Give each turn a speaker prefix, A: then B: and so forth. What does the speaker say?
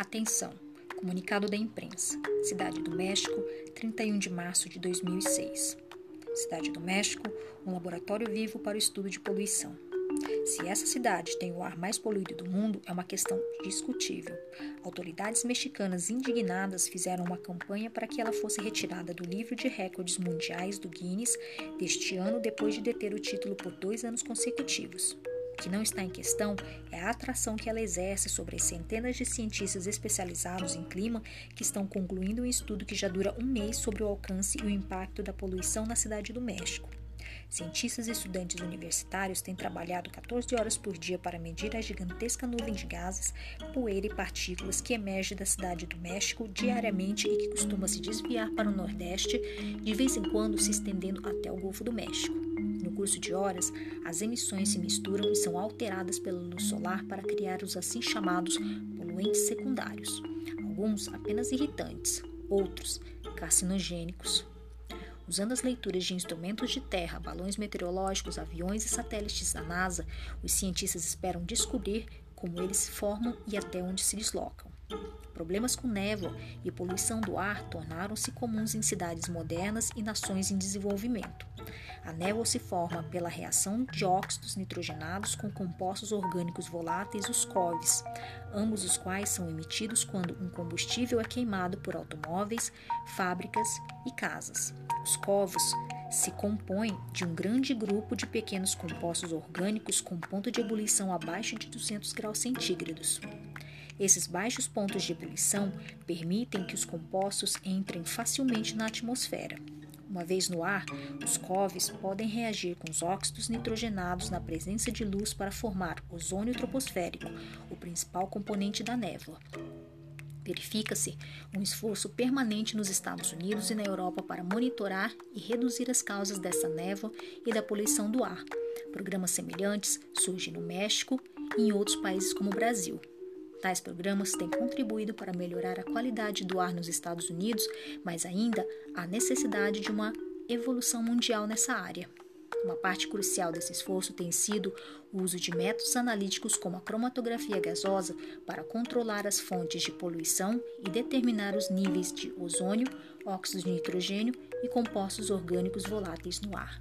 A: Atenção! Comunicado da imprensa. Cidade do México, 31 de março de 2006. Cidade do México, um laboratório vivo para o estudo de poluição. Se essa cidade tem o ar mais poluído do mundo, é uma questão discutível. Autoridades mexicanas indignadas fizeram uma campanha para que ela fosse retirada do livro de recordes mundiais do Guinness deste ano, depois de deter o título por dois anos consecutivos. Que não está em questão é a atração que ela exerce sobre as centenas de cientistas especializados em clima que estão concluindo um estudo que já dura um mês sobre o alcance e o impacto da poluição na cidade do México. Cientistas e estudantes universitários têm trabalhado 14 horas por dia para medir a gigantesca nuvem de gases, poeira e partículas que emerge da cidade do México diariamente e que costuma se desviar para o Nordeste, de vez em quando se estendendo até o Golfo do México. No curso de horas, as emissões se misturam e são alteradas pela luz solar para criar os assim chamados poluentes secundários, alguns apenas irritantes, outros carcinogênicos. Usando as leituras de instrumentos de terra, balões meteorológicos, aviões e satélites da NASA, os cientistas esperam descobrir como eles se formam e até onde se deslocam. Problemas com névoa e poluição do ar tornaram-se comuns em cidades modernas e nações em desenvolvimento. A névoa se forma pela reação de óxidos nitrogenados com compostos orgânicos voláteis, os COVs, ambos os quais são emitidos quando um combustível é queimado por automóveis, fábricas e casas. Os covos se compõem de um grande grupo de pequenos compostos orgânicos com ponto de ebulição abaixo de 200 graus centígrados. Esses baixos pontos de ebulição permitem que os compostos entrem facilmente na atmosfera. Uma vez no ar, os coves podem reagir com os óxidos nitrogenados na presença de luz para formar ozônio troposférico, o principal componente da névoa. Verifica-se um esforço permanente nos Estados Unidos e na Europa para monitorar e reduzir as causas dessa névoa e da poluição do ar. Programas semelhantes surgem no México e em outros países como o Brasil. Tais programas têm contribuído para melhorar a qualidade do ar nos Estados Unidos, mas ainda há necessidade de uma evolução mundial nessa área. Uma parte crucial desse esforço tem sido o uso de métodos analíticos como a cromatografia gasosa para controlar as fontes de poluição e determinar os níveis de ozônio, óxidos de nitrogênio e compostos orgânicos voláteis no ar.